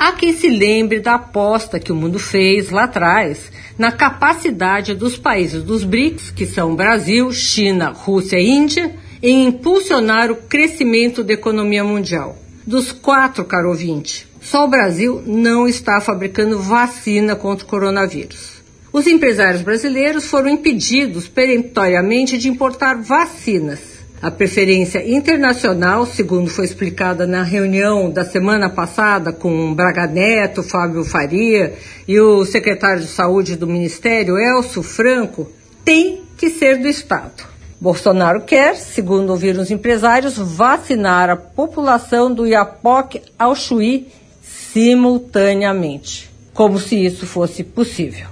Há quem se lembre da aposta que o mundo fez lá atrás na capacidade dos países dos BRICS, que são Brasil, China, Rússia e Índia, em impulsionar o crescimento da economia mundial. Dos quatro, caro ouvinte, só o Brasil não está fabricando vacina contra o coronavírus. Os empresários brasileiros foram impedidos peremptoriamente de importar vacinas a preferência internacional, segundo foi explicada na reunião da semana passada com Braga Neto, Fábio Faria e o secretário de Saúde do Ministério, Elcio Franco, tem que ser do Estado. Bolsonaro quer, segundo ouviram os empresários, vacinar a população do Iapoque ao Chuí simultaneamente, como se isso fosse possível.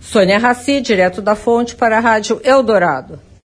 Sônia Raci, direto da fonte para a Rádio Eldorado.